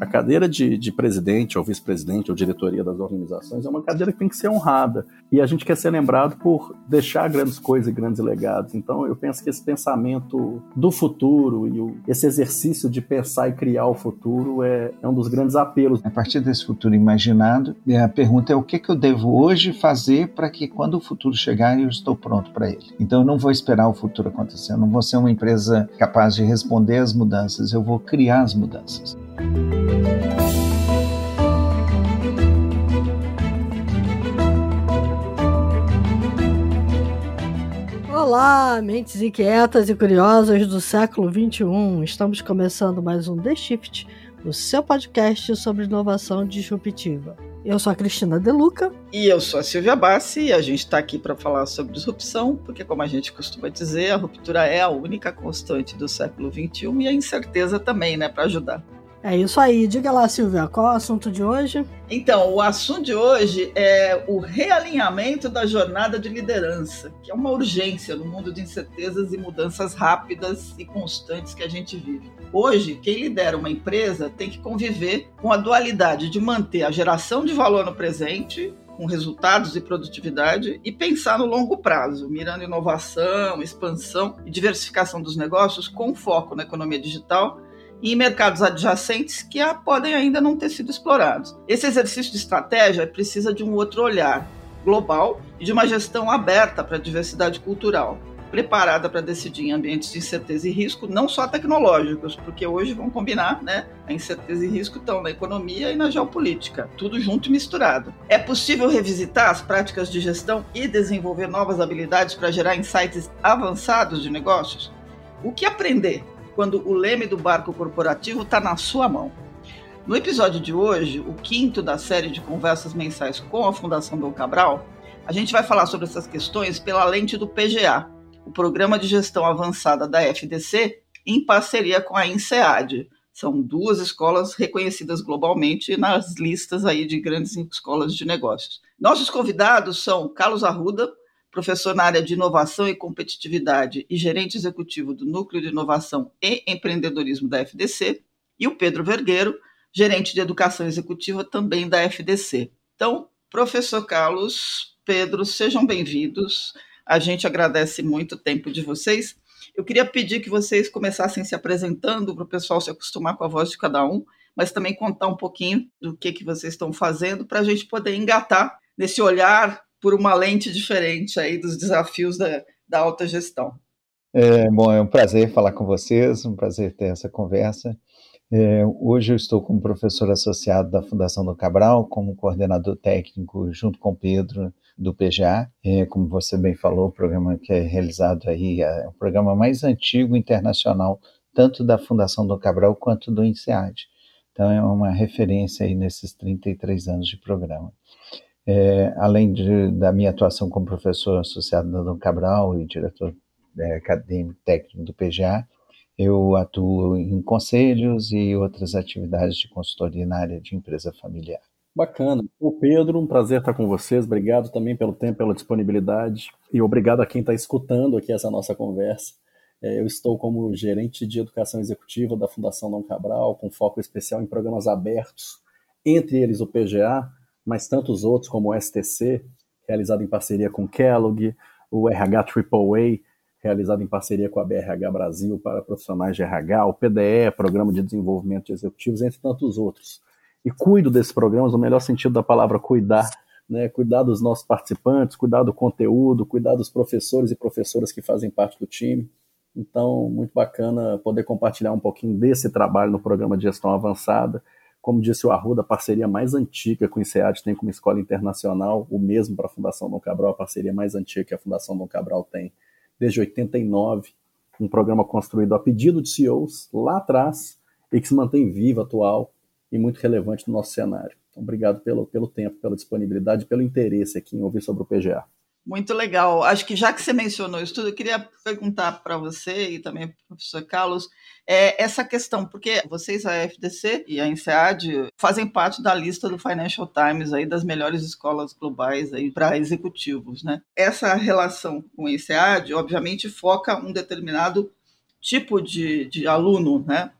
A cadeira de, de presidente, ou vice-presidente, ou diretoria das organizações é uma cadeira que tem que ser honrada. E a gente quer ser lembrado por deixar grandes coisas e grandes legados. Então, eu penso que esse pensamento do futuro e o, esse exercício de pensar e criar o futuro é, é um dos grandes apelos. A partir desse futuro imaginado, a pergunta é o que, que eu devo hoje fazer para que quando o futuro chegar eu estou pronto para ele. Então, eu não vou esperar o futuro acontecer. Eu não vou ser uma empresa capaz de responder às mudanças. Eu vou criar as mudanças. Olá, mentes inquietas e curiosas do século 21. Estamos começando mais um The Shift, o seu podcast sobre inovação disruptiva. Eu sou a Cristina Deluca. E eu sou a Silvia Bassi e a gente está aqui para falar sobre disrupção, porque, como a gente costuma dizer, a ruptura é a única constante do século XXI e a incerteza também, né, para ajudar. É isso aí. Diga lá, Silvia, qual é o assunto de hoje? Então, o assunto de hoje é o realinhamento da jornada de liderança, que é uma urgência no mundo de incertezas e mudanças rápidas e constantes que a gente vive. Hoje, quem lidera uma empresa tem que conviver com a dualidade de manter a geração de valor no presente com resultados e produtividade e pensar no longo prazo, mirando inovação, expansão e diversificação dos negócios com foco na economia digital e mercados adjacentes que podem ainda não ter sido explorados. Esse exercício de estratégia precisa de um outro olhar global e de uma gestão aberta para a diversidade cultural, preparada para decidir em ambientes de incerteza e risco, não só tecnológicos, porque hoje vão combinar, né? A incerteza e risco estão na economia e na geopolítica, tudo junto e misturado. É possível revisitar as práticas de gestão e desenvolver novas habilidades para gerar insights avançados de negócios? O que aprender quando o leme do barco corporativo está na sua mão. No episódio de hoje, o quinto da série de conversas mensais com a Fundação Dom Cabral, a gente vai falar sobre essas questões pela lente do PGA, o Programa de Gestão Avançada da FDC, em parceria com a INSEAD. São duas escolas reconhecidas globalmente nas listas aí de grandes escolas de negócios. Nossos convidados são Carlos Arruda, professor na área de inovação e competitividade e gerente executivo do Núcleo de Inovação e Empreendedorismo da FDC, e o Pedro Vergueiro, gerente de educação executiva também da FDC. Então, professor Carlos, Pedro, sejam bem-vindos. A gente agradece muito o tempo de vocês. Eu queria pedir que vocês começassem se apresentando para o pessoal se acostumar com a voz de cada um, mas também contar um pouquinho do que, que vocês estão fazendo para a gente poder engatar nesse olhar por uma lente diferente aí dos desafios da, da alta gestão. É, bom, é um prazer falar com vocês, um prazer ter essa conversa. É, hoje eu estou como professor associado da Fundação do Cabral, como coordenador técnico junto com Pedro do PGA. É, como você bem falou, o programa que é realizado aí é o programa mais antigo internacional, tanto da Fundação do Cabral quanto do INSEAD. Então é uma referência aí nesses 33 anos de programa. É, além de, da minha atuação como professor associado da Dom Cabral e diretor é, acadêmico técnico do PGA, eu atuo em conselhos e outras atividades de consultoria na área de empresa familiar. Bacana. O Pedro, um prazer estar com vocês. Obrigado também pelo tempo, pela disponibilidade e obrigado a quem está escutando aqui essa nossa conversa. É, eu estou como gerente de educação executiva da Fundação Dom Cabral, com foco especial em programas abertos, entre eles o PGA, mas tantos outros como o STC, realizado em parceria com Kellogg, o RH AAA, realizado em parceria com a BRH Brasil para profissionais de RH, o PDE, Programa de Desenvolvimento de Executivos, entre tantos outros. E cuido desses programas no melhor sentido da palavra cuidar, né? cuidar dos nossos participantes, cuidar do conteúdo, cuidar dos professores e professoras que fazem parte do time. Então, muito bacana poder compartilhar um pouquinho desse trabalho no programa de gestão avançada como disse o Arruda, a parceria mais antiga que o INSEAD tem como escola internacional, o mesmo para a Fundação Dom Cabral, a parceria mais antiga que a Fundação Dom Cabral tem desde 89, um programa construído a pedido de CEOs lá atrás e que se mantém vivo, atual e muito relevante no nosso cenário. Então, obrigado pelo, pelo tempo, pela disponibilidade, pelo interesse aqui em ouvir sobre o PGA. Muito legal. Acho que já que você mencionou isso tudo, eu queria perguntar para você e também para o professor Carlos é essa questão, porque vocês, a FDC e a INSEAD, fazem parte da lista do Financial Times aí das melhores escolas globais aí para executivos, né? Essa relação com a INSEAD, obviamente, foca um determinado tipo de, de aluno, né?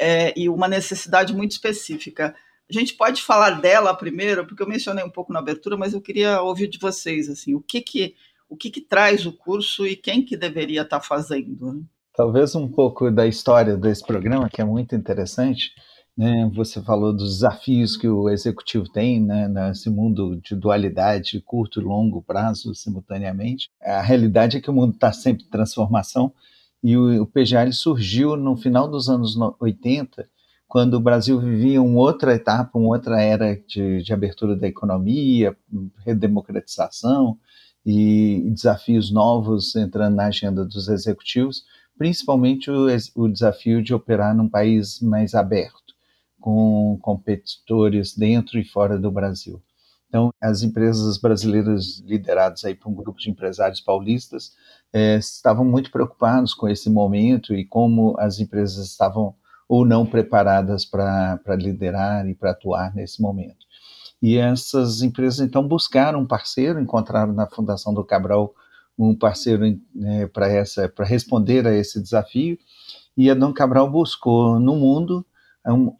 é, e uma necessidade muito específica. A gente pode falar dela primeiro, porque eu mencionei um pouco na abertura, mas eu queria ouvir de vocês assim, o que que o que, que traz o curso e quem que deveria estar fazendo. Né? Talvez um pouco da história desse programa, que é muito interessante. Né? Você falou dos desafios que o executivo tem né? nesse mundo de dualidade, curto e longo prazo, simultaneamente. A realidade é que o mundo está sempre em transformação e o, o surgiu no final dos anos 80, quando o Brasil vivia uma outra etapa, uma outra era de, de abertura da economia, redemocratização, e desafios novos entrando na agenda dos executivos, principalmente o, o desafio de operar num país mais aberto, com competidores dentro e fora do Brasil. Então, as empresas brasileiras lideradas aí por um grupo de empresários paulistas é, estavam muito preocupados com esse momento e como as empresas estavam ou não preparadas para liderar e para atuar nesse momento. E essas empresas então buscaram um parceiro, encontraram na Fundação do Cabral um parceiro né, para essa para responder a esse desafio. E a Dom Cabral buscou no mundo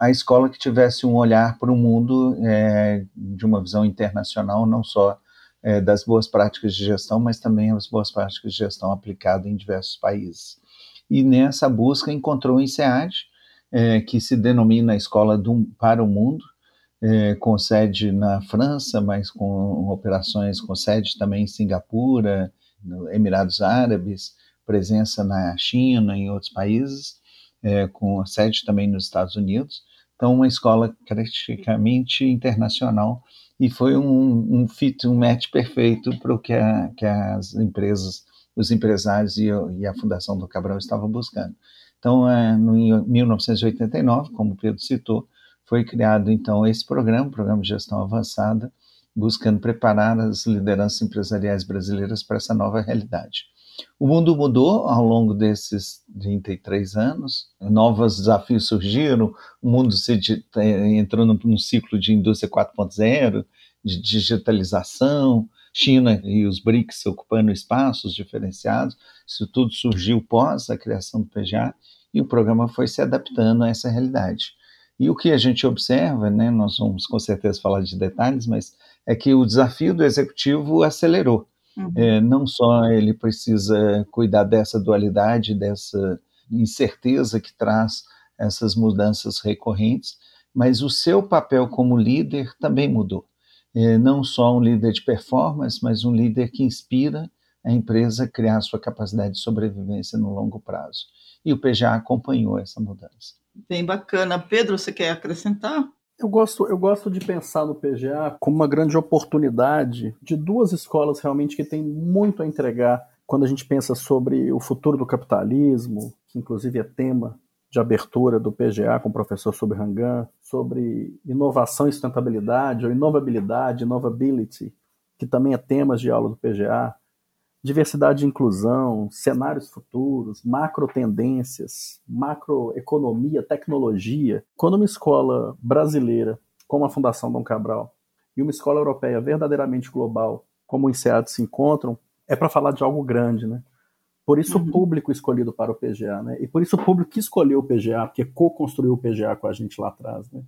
a escola que tivesse um olhar para o mundo é, de uma visão internacional, não só é, das boas práticas de gestão, mas também as boas práticas de gestão aplicadas em diversos países. E nessa busca encontrou o INSEAD, é, que se denomina Escola do, para o Mundo, é, com sede na França, mas com operações com sede também em Singapura, Emirados Árabes, presença na China em outros países, é, com sede também nos Estados Unidos. Então, uma escola praticamente internacional e foi um, um fit, um match perfeito para o que, que, as empresas, os empresários e, e, a Fundação do Cabral estavam buscando. Então, é, em 1989, como o Pedro citou, foi criado então esse programa, o Programa de Gestão Avançada, buscando preparar as lideranças empresariais brasileiras para essa nova realidade. O mundo mudou ao longo desses 33 anos, novos desafios surgiram, o mundo se, entrou num ciclo de indústria 4.0, de digitalização, China e os BRICS ocupando espaços diferenciados, isso tudo surgiu pós a criação do PGA e o programa foi se adaptando a essa realidade. E o que a gente observa, né, nós vamos com certeza falar de detalhes, mas é que o desafio do executivo acelerou. Uhum. É, não só ele precisa cuidar dessa dualidade, dessa incerteza que traz essas mudanças recorrentes, mas o seu papel como líder também mudou. É, não só um líder de performance, mas um líder que inspira a empresa a criar sua capacidade de sobrevivência no longo prazo. E o PGA acompanhou essa mudança. Bem bacana. Pedro, você quer acrescentar? Eu gosto, eu gosto de pensar no PGA como uma grande oportunidade de duas escolas realmente que têm muito a entregar quando a gente pensa sobre o futuro do capitalismo, que inclusive é tema de abertura do PGA com o professor Subrangan, sobre inovação e sustentabilidade, ou inovabilidade, innovability, que também é temas de aula do PGA diversidade e inclusão, cenários futuros, macro tendências, macroeconomia, tecnologia. Quando uma escola brasileira, como a Fundação Dom Cabral, e uma escola europeia verdadeiramente global, como o INSEAD, se encontram, é para falar de algo grande, né? Por isso uhum. o público escolhido para o PGA, né? E por isso o público que escolheu o PGA, porque co-construiu o PGA com a gente lá atrás, né?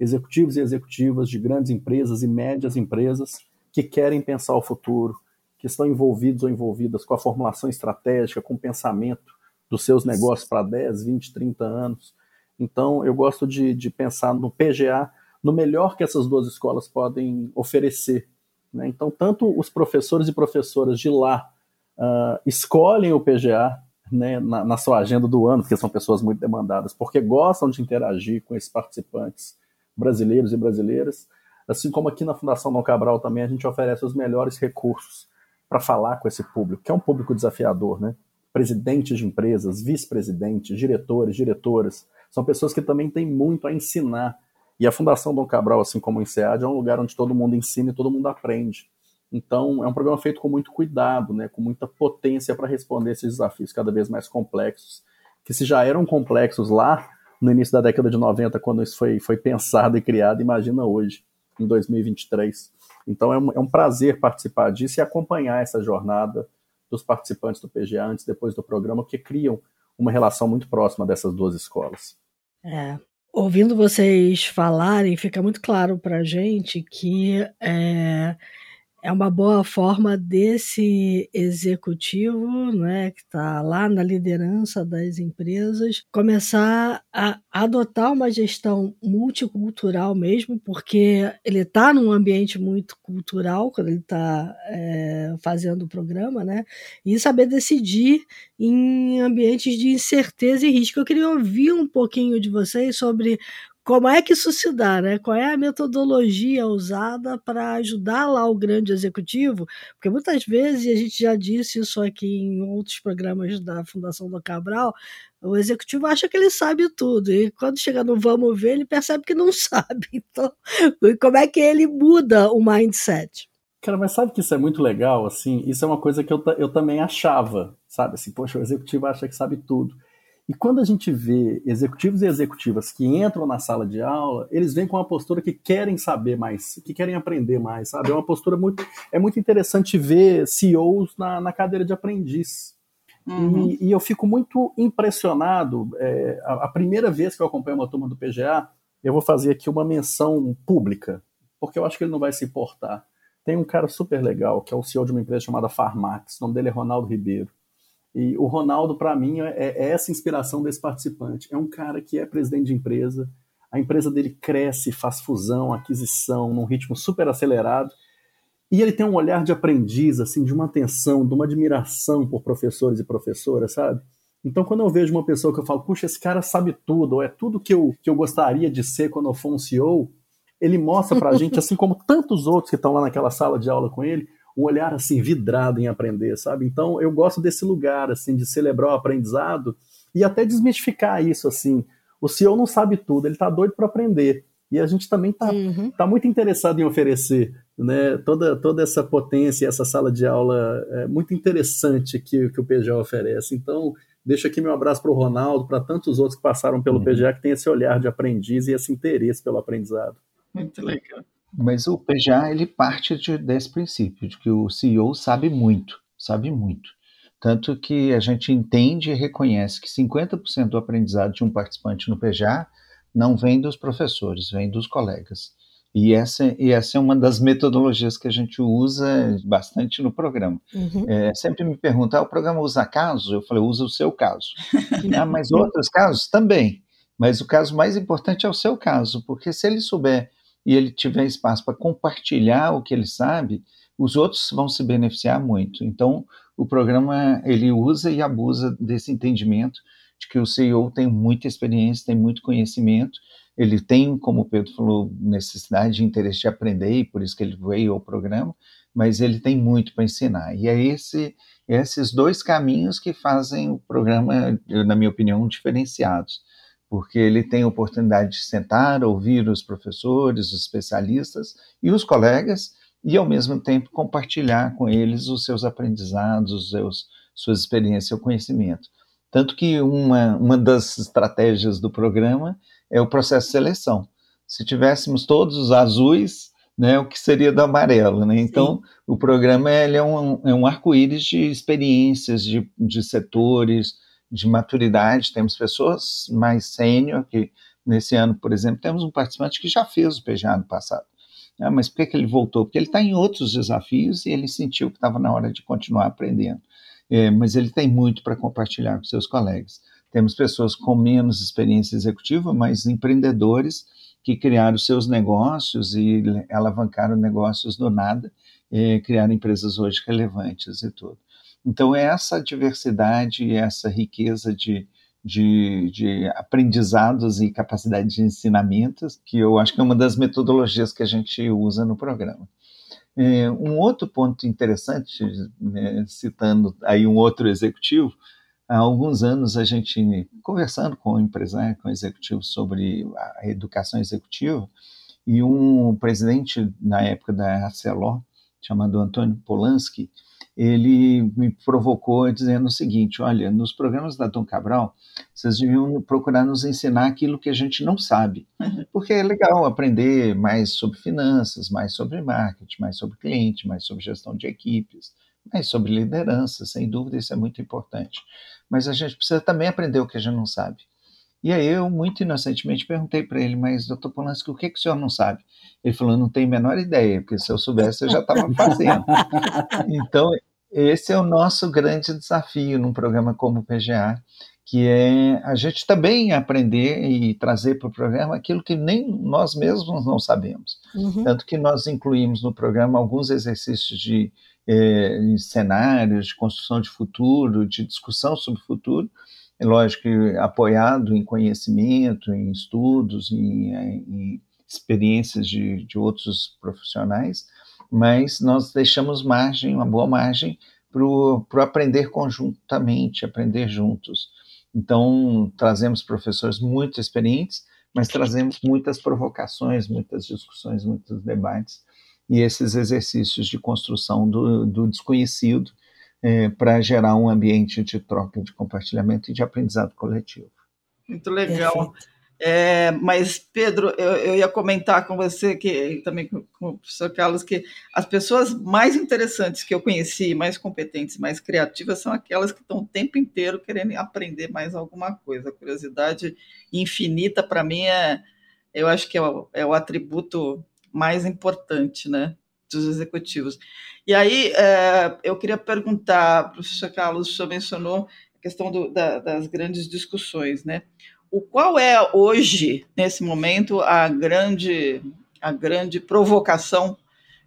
Executivos e executivas de grandes empresas e médias empresas que querem pensar o futuro, que estão envolvidos ou envolvidas com a formulação estratégica, com o pensamento dos seus negócios para 10, 20, 30 anos. Então, eu gosto de, de pensar no PGA, no melhor que essas duas escolas podem oferecer. Né? Então, tanto os professores e professoras de lá uh, escolhem o PGA né, na, na, sua agenda do ano, porque são pessoas muito demandadas, porque gostam de interagir com esses participantes brasileiros e brasileiras, assim como aqui na Fundação Dom Cabral também a gente oferece os melhores recursos para falar com esse público, que é um público desafiador, né? Presidentes de empresas, vice-presidentes, diretores, diretoras, são pessoas que também têm muito a ensinar. E a Fundação Dom Cabral, assim como o INSEAD, é um lugar onde todo mundo ensina e todo mundo aprende. Então, é um programa feito com muito cuidado, né, com muita potência para responder esses desafios cada vez mais complexos, que se já eram complexos lá no início da década de 90, quando isso foi, foi pensado e criado, imagina hoje, em 2023. Então é um, é um prazer participar disso e acompanhar essa jornada dos participantes do PGA antes e depois do programa, que criam uma relação muito próxima dessas duas escolas. É, ouvindo vocês falarem, fica muito claro para a gente que é, é uma boa forma desse executivo, né, que está lá na liderança das empresas, começar a adotar uma gestão multicultural mesmo, porque ele está num ambiente muito cultural quando ele está é, fazendo o programa, né, e saber decidir em ambientes de incerteza e risco. Eu queria ouvir um pouquinho de vocês sobre como é que isso se dá, né? Qual é a metodologia usada para ajudar lá o grande executivo? Porque muitas vezes, e a gente já disse isso aqui em outros programas da Fundação do Cabral, o executivo acha que ele sabe tudo, e quando chega no vamos ver, ele percebe que não sabe. Então, como é que ele muda o mindset? Cara, mas sabe que isso é muito legal, assim? Isso é uma coisa que eu, eu também achava, sabe? Assim, poxa, o executivo acha que sabe tudo. E quando a gente vê executivos e executivas que entram na sala de aula, eles vêm com uma postura que querem saber mais, que querem aprender mais, sabe? É uma postura muito. É muito interessante ver CEOs na, na cadeira de aprendiz. Uhum. E, e, eu fico muito impressionado. É, a, a, primeira vez que eu acompanho uma turma do PGA, eu vou fazer aqui uma menção pública, porque eu acho que ele não vai se importar. Tem um cara super legal, que é o CEO de uma empresa chamada Farmax, o nome dele é Ronaldo Ribeiro. E o Ronaldo, para mim, é, é, essa inspiração desse participante. É um cara que é presidente de empresa, a empresa dele cresce, faz fusão, aquisição, num ritmo super acelerado. E ele tem um olhar de aprendiz, assim, de uma atenção, de uma admiração por professores e professoras, sabe? Então, quando eu vejo uma pessoa que eu falo, puxa, esse cara sabe tudo, ou é tudo que eu, que eu gostaria de ser quando eu for um CEO, ele mostra pra gente, assim como tantos outros que estão lá naquela sala de aula com ele, um olhar assim vidrado em aprender, sabe? Então eu gosto desse lugar assim de celebrar o aprendizado e até desmistificar isso assim. O CEO não sabe tudo, ele está doido para aprender. E a gente também está uhum. tá muito interessado em oferecer né, toda, toda essa potência, essa sala de aula é muito interessante que, que o PGA oferece. Então, deixo aqui meu abraço para o Ronaldo, para tantos outros que passaram pelo uhum. PGA, que tem esse olhar de aprendiz e esse interesse pelo aprendizado. Muito legal. Mas o PGA ele parte de, desse princípio, de que o CEO sabe muito, sabe muito. Tanto que a gente entende e reconhece que 50% do aprendizado de um participante no PGA não vem dos professores, vem dos colegas. E essa, e essa é uma das metodologias que a gente usa bastante no programa. Uhum. É, sempre me perguntam, ah, o programa usa casos? Eu falei, usa o seu caso. ah, mas outros casos? Também. Mas o caso mais importante é o seu caso, porque se ele souber e ele tiver espaço para compartilhar o que ele sabe, os outros vão se beneficiar muito. Então, o programa ele usa e abusa desse entendimento de que o CEO tem muita experiência, tem muito conhecimento, ele tem, como o Pedro falou, necessidade e interesse de aprender, e por isso que ele veio ao programa, mas ele tem muito para ensinar. E é esse, esses dois caminhos que fazem o programa, na minha opinião, diferenciados porque ele tem a oportunidade de sentar, ouvir os professores, os especialistas e os colegas, e ao mesmo tempo compartilhar com eles os seus aprendizados, os seus, suas experiências e o conhecimento. Tanto que uma, uma das estratégias do programa é o processo de seleção. Se tivéssemos todos os azuis, né, o que seria do amarelo, né? Então, Sim. o programa ele é um, é um arco-íris de experiências, de, de setores, de maturidade, temos pessoas mais sênior, que nesse ano, por exemplo, temos um participante que já fez o PGA no passado. Ah, mas por que, que ele voltou? Porque ele está em outros desafios e ele sentiu que estava na hora de continuar aprendendo. É, mas ele tem muito para compartilhar com seus colegas. Temos pessoas com menos experiência executiva, mas empreendedores que criaram seus negócios e alavancaram negócios do nada, é, criaram empresas hoje relevantes e tudo. Então, é essa diversidade e essa riqueza de, de, de, aprendizados e capacidade de ensinamentos, que eu acho que é uma das metodologias que a gente usa no programa. É, um outro ponto interessante, né, citando aí um outro executivo, há alguns anos a gente, conversando com o empresário, com o executivo sobre a educação executiva, e um presidente na época da Arcelor, chamado Antônio Polanski, ele me provocou dizendo o seguinte: olha, nos programas da Dom Cabral, vocês deviam procurar nos ensinar aquilo que a gente não sabe, uhum. porque é legal aprender mais sobre finanças, mais sobre marketing, mais sobre cliente, mais sobre gestão de equipes, mais sobre liderança, sem dúvida isso é muito importante. Mas a gente precisa também aprender o que a gente não sabe. E aí eu, muito inocentemente, perguntei para ele, mas, doutor Polanski, o que, que o senhor não sabe? Ele falou, não tenho a menor ideia, porque se eu soubesse eu já estava fazendo. então, esse é o nosso grande desafio num programa como o PGA, que é a gente também aprender e trazer para o programa aquilo que nem nós mesmos não sabemos. Uhum. Tanto que nós incluímos no programa alguns exercícios de eh, cenários, de construção de futuro, de discussão sobre o futuro, é lógico que apoiado em conhecimento, em estudos, em, em experiências de, de outros profissionais, mas nós deixamos margem, uma boa margem, para o aprender conjuntamente, aprender juntos. Então, trazemos professores muito experientes, mas trazemos muitas provocações, muitas discussões, muitos debates e esses exercícios de construção do, do desconhecido é, para gerar um ambiente de troca, de compartilhamento e de aprendizado coletivo. Muito legal. É, mas, Pedro, eu, eu, ia comentar com você, que também com, com, o professor Carlos, que as pessoas mais interessantes que eu conheci, mais competentes, mais criativas, são aquelas que estão o tempo inteiro querendo aprender mais alguma coisa. A curiosidade infinita, para mim, é, eu acho que é o, é o, atributo mais importante né, dos executivos. E aí, é, eu queria perguntar, professor Carlos, o senhor mencionou a questão do, da, das grandes discussões, né? o qual é hoje, nesse momento, a grande, a grande provocação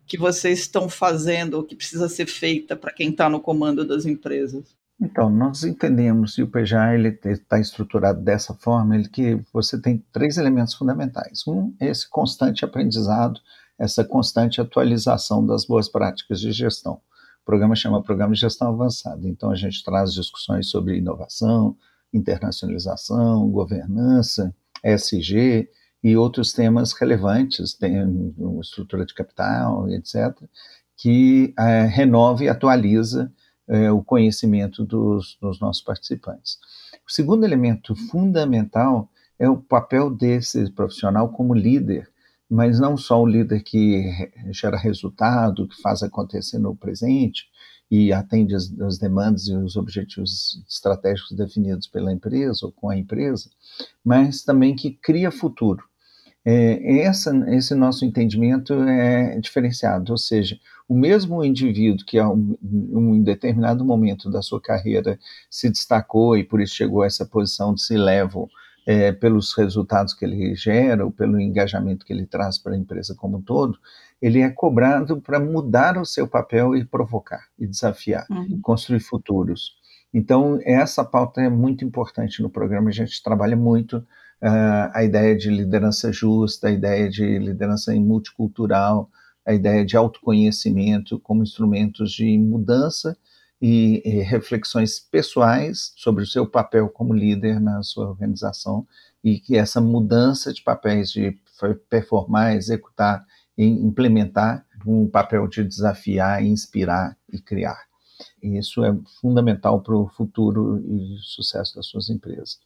que vocês estão fazendo, que precisa ser feita para quem está no comando das empresas? Então, nós entendemos, e o PJA está estruturado dessa forma, ele, que você tem três elementos fundamentais. Um é esse constante aprendizado, essa constante atualização das boas práticas de gestão. O programa chama Programa de Gestão Avançada. Então, a gente traz discussões sobre inovação, internacionalização, governança, ESG e outros temas relevantes, tem estrutura de capital, etc., que é, renova e atualiza é, o conhecimento dos, dos nossos participantes. O segundo elemento fundamental é o papel desse profissional como líder, mas não só o líder que gera resultado, que faz acontecer no presente, e atende as, as, demandas e os objetivos estratégicos definidos pela empresa ou com a empresa, mas também que cria futuro. É, essa, esse nosso entendimento é diferenciado, ou seja, o mesmo indivíduo que um, um, em determinado momento da sua carreira se destacou e por isso chegou a essa posição de C-level, é, pelos resultados que ele gera, ou pelo engajamento que ele traz para a empresa como um todo, ele é cobrado para mudar o seu papel e provocar, e desafiar, uhum. construir futuros. Então, essa pauta é muito importante no programa, a gente trabalha muito uh, a ideia de liderança justa, a ideia de liderança multicultural, a ideia de autoconhecimento como instrumentos de mudança e, e, reflexões pessoais sobre o seu papel como líder na sua organização e que essa mudança de papéis de performar, executar e implementar um papel de desafiar, inspirar e criar. Isso é fundamental para o futuro e sucesso das suas empresas.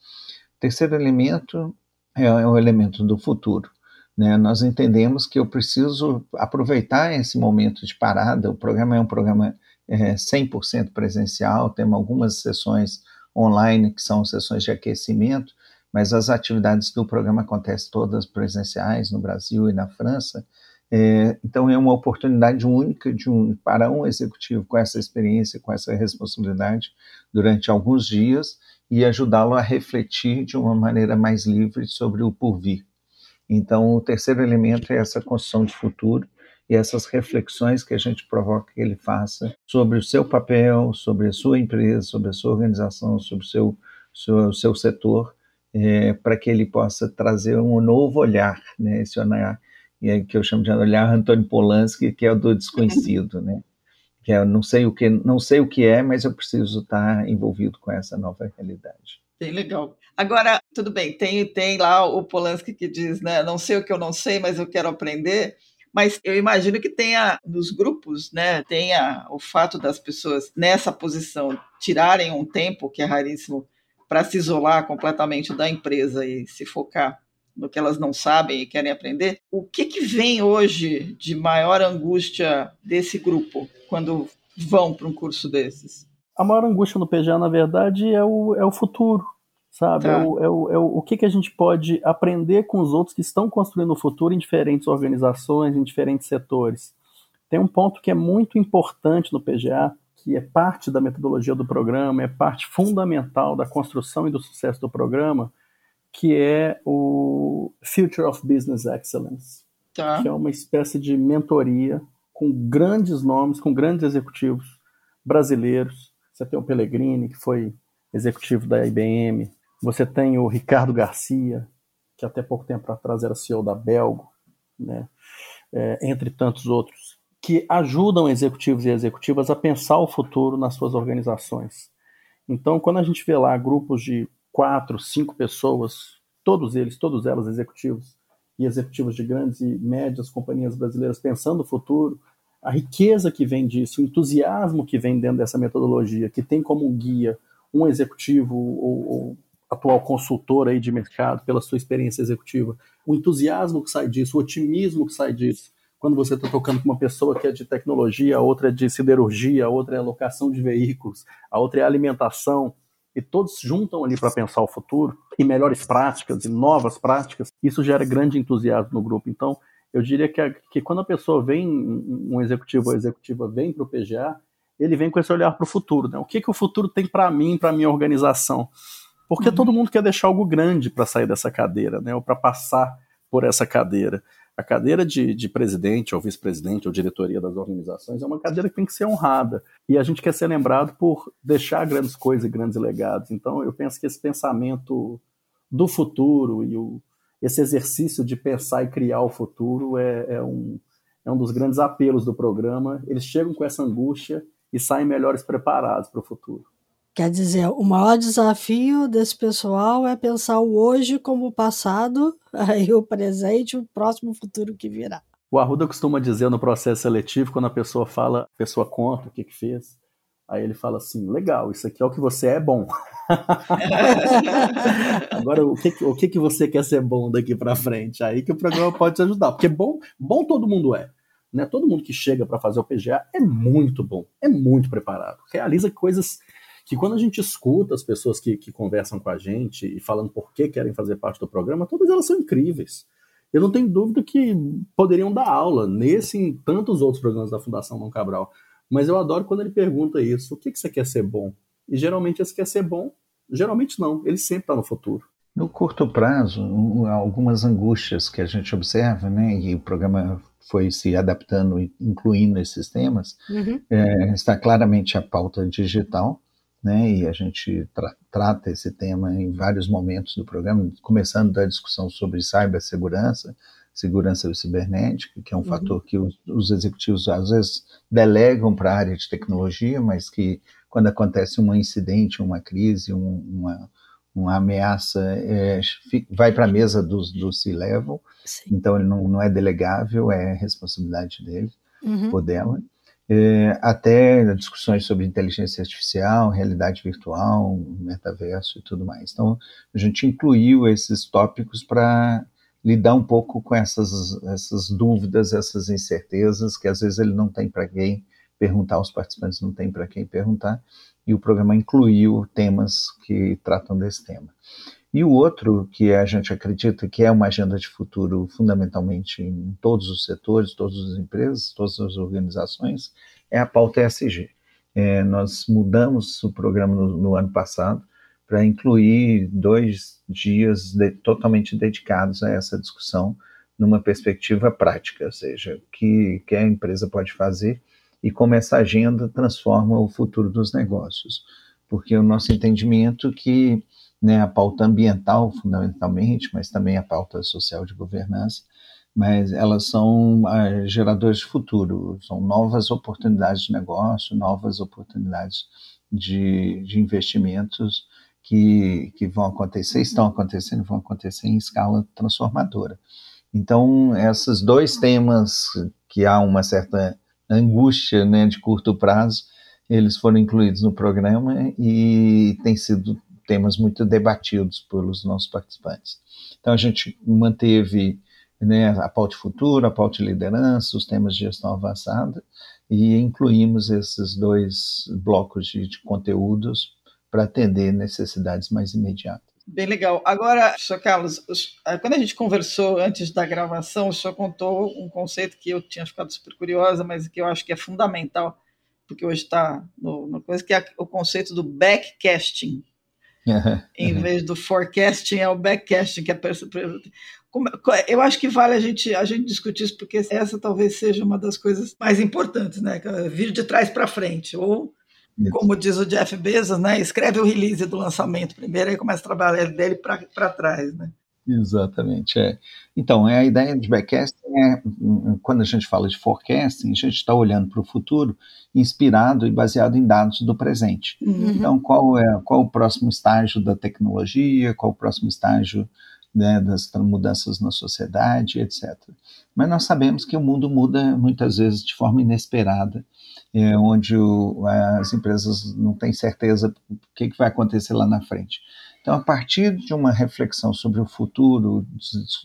Terceiro elemento é o elemento do futuro. Né? Nós entendemos que eu preciso aproveitar esse momento de parada. O programa é um programa é, 100% presencial, temos algumas sessões online que são sessões de aquecimento, mas as atividades do programa acontecem todas presenciais no Brasil e na França. É, então é uma oportunidade única um, para um executivo com essa experiência, com essa responsabilidade durante alguns dias e ajudá-lo a refletir de uma maneira mais livre sobre o porvir. Então, o terceiro elemento é essa construção de futuro e essas reflexões que a gente provoca que ele faça sobre o seu papel, sobre a sua empresa, sobre a sua organização, sobre o seu, seu, seu setor, é, para que ele possa trazer um novo olhar, né, esse olhar que eu chamo de olhar Antônio Polanski, que é o do desconhecido, né? Que é, não sei o que, não sei o que é, mas eu preciso estar envolvido com essa nova realidade. Bem legal. Agora, tudo bem, tem, tem lá o Polanski que diz, né? Não sei o que eu não sei, mas eu quero aprender. Mas eu imagino que tenha nos grupos, né, tenha o fato das pessoas nessa posição tirarem um tempo, que é raríssimo, para se isolar completamente da empresa e se focar no que elas não sabem e querem aprender. O que, que vem hoje de maior angústia desse grupo quando vão para um curso desses? A maior angústia no PGA, na verdade, é o, é o futuro sabe? Tá. É, o, é, o, é o, o que, que a gente pode aprender com os outros que estão construindo o futuro em diferentes organizações, em diferentes setores. Tem um ponto que é muito importante no PGA, que é parte da metodologia do programa, é parte fundamental da construção e do sucesso do programa, que é o Future of Business Excellence, tá. que é uma espécie de mentoria com grandes nomes, com grandes executivos brasileiros. Você tem o Pellegrini, que foi executivo da IBM. Você tem o Ricardo Garcia, que até pouco tempo atrás era CEO da Belgo, né? É, entre tantos outros, que ajudam executivos e executivas a pensar o futuro nas suas organizações. Então, quando a gente vê lá grupos de quatro, cinco pessoas, todos eles, todos elas executivos, e executivos de grandes e médias companhias brasileiras pensando o futuro, a riqueza que vem disso, o entusiasmo que vem dentro dessa metodologia, que tem como guia um executivo ou, ou atual consultor aí de mercado pela sua experiência executiva, o entusiasmo que sai disso, o otimismo que sai disso, quando você está tocando com uma pessoa que é de tecnologia, a outra é de siderurgia, a outra é locação de veículos, a outra é alimentação, e todos juntam ali para pensar o futuro e melhores práticas e novas práticas, isso gera grande entusiasmo no grupo. Então, eu diria que, a, que quando a pessoa vem, um executivo ou executiva vem para o PGA, ele vem com esse olhar para o futuro. Né? O que, que o futuro tem para mim, para minha organização? Porque uhum. todo mundo quer deixar algo grande para sair dessa cadeira, né? ou para passar por essa cadeira. A cadeira de, de presidente ou vice-presidente ou diretoria das organizações é uma cadeira que tem que ser honrada. E a gente quer ser lembrado por deixar grandes coisas e grandes legados. Então, eu penso que esse pensamento do futuro e o, esse exercício de pensar e criar o futuro é, é, um, é um dos grandes apelos do programa. Eles chegam com essa angústia e saem melhores preparados para o futuro. Quer dizer, o maior desafio desse pessoal é pensar o hoje como o passado, aí o presente o próximo futuro que virá. O Arruda costuma dizer no processo seletivo, quando a pessoa fala, a pessoa conta o que, que fez, aí ele fala assim: legal, isso aqui é o que você é bom. Agora, o que, o que, que você quer ser bom daqui para frente? Aí que o programa pode te ajudar, porque bom, bom todo mundo é. Né? Todo mundo que chega para fazer o PGA é muito bom, é muito preparado, realiza coisas que quando a gente escuta as pessoas que, que conversam com a gente e falando por que querem fazer parte do programa, todas elas são incríveis. Eu não tenho dúvida que poderiam dar aula nesse e em tantos outros programas da Fundação Dom Cabral. Mas eu adoro quando ele pergunta isso: o que, que você quer ser bom? E geralmente esse quer ser bom, geralmente não, ele sempre está no futuro. No curto prazo, algumas angústias que a gente observa, né, e o programa foi se adaptando e incluindo esses temas, uhum. é, está claramente a pauta digital, né, e a gente tra trata esse tema em vários momentos do programa, começando da discussão sobre cibersegurança, segurança cibernética, que é um uhum. fator que os, os, executivos às vezes delegam para a área de tecnologia, mas que quando acontece um incidente, uma crise, um, uma, uma ameaça, é, vai para a mesa do, do C-Level, então ele não, não é delegável, é responsabilidade dele uhum. ou dela é, até discussões sobre inteligência artificial, realidade virtual, metaverso e tudo mais. Então, a gente incluiu esses tópicos para lidar um pouco com essas, essas dúvidas, essas incertezas, que às vezes ele não tem para quem perguntar, os participantes não têm para quem perguntar, e o programa incluiu temas que tratam desse tema. E o outro, que a gente acredita que é uma agenda de futuro fundamentalmente em todos os setores, todas as empresas, todas as organizações, é a pauta ESG. É, nós mudamos o programa no, no ano passado para incluir dois dias de, totalmente dedicados a essa discussão numa perspectiva prática, ou seja, o que, que a empresa pode fazer e como essa agenda transforma o futuro dos negócios. Porque o nosso entendimento que né, a pauta ambiental, fundamentalmente, mas também a pauta social de governança, mas elas são uh, geradores de futuro, são novas oportunidades de negócio, novas oportunidades de, de investimentos que, que vão acontecer, estão acontecendo, vão acontecer em escala transformadora. Então, esses dois temas que há uma certa angústia né, de curto prazo, eles foram incluídos no programa e têm sido temas muito debatidos pelos nossos participantes. Então, a gente manteve né, a pauta futuro, a pauta de liderança, os temas de gestão avançada, e incluímos esses dois blocos de, de conteúdos para atender necessidades mais imediatas. Bem legal. Agora, Sr. Carlos, eh, quando a gente conversou antes da gravação, o senhor contou um conceito que eu tinha ficado super curiosa, mas que eu acho que é fundamental, porque hoje está no, no coisa, que é o conceito do backcasting. Em vez do forecasting, é o backcasting, que é eu acho que vale a gente, a gente discutir isso, porque essa talvez seja uma das coisas mais importantes, né? Vir de trás para frente, ou como diz o Jeff Bezos, né? Escreve o release do lançamento primeiro e começa a trabalhar dele para trás, né? Exatamente, é. Então, é a ideia de backcasting é, quando a gente fala de forecasting, a gente está olhando para o futuro inspirado e baseado em dados do presente. Uhum. Então, qual é qual o próximo estágio da tecnologia, qual o próximo estágio né, das mudanças na sociedade, etc. Mas nós sabemos que o mundo muda muitas vezes de forma inesperada, é, onde o, as empresas não têm certeza o que, que vai acontecer lá na frente. Então, a partir de uma reflexão sobre o futuro